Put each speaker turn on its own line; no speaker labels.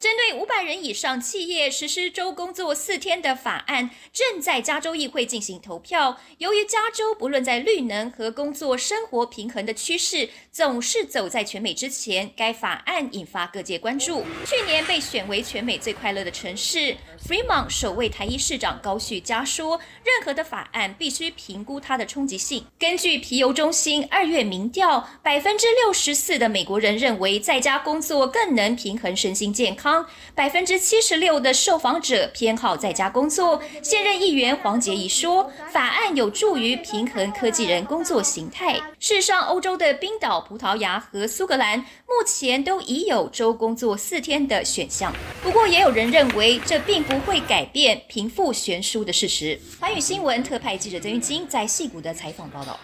针对五百人以上企业实施周工作四天的法案，正在加州议会进行投票。由于加州不论在绿能和工作生活平衡的趋势总是走在全美之前，该法案引发各界关注。去年被选为全美最快乐的城市，Fremont 首位台裔市长高旭佳说：“任何的法案必须评估它的冲击性。”根据皮尤中心二月民调，百分之六十四的美国人认为在家工作更能平衡身心健康。百分之七十六的受访者偏好在家工作。现任议员黄捷宜说，法案有助于平衡科技人工作形态。事实上，欧洲的冰岛、葡萄牙和苏格兰目前都已有周工作四天的选项。不过，也有人认为这并不会改变贫富悬殊的事实。寰宇新闻特派记者曾玉金在矽谷的采访报道。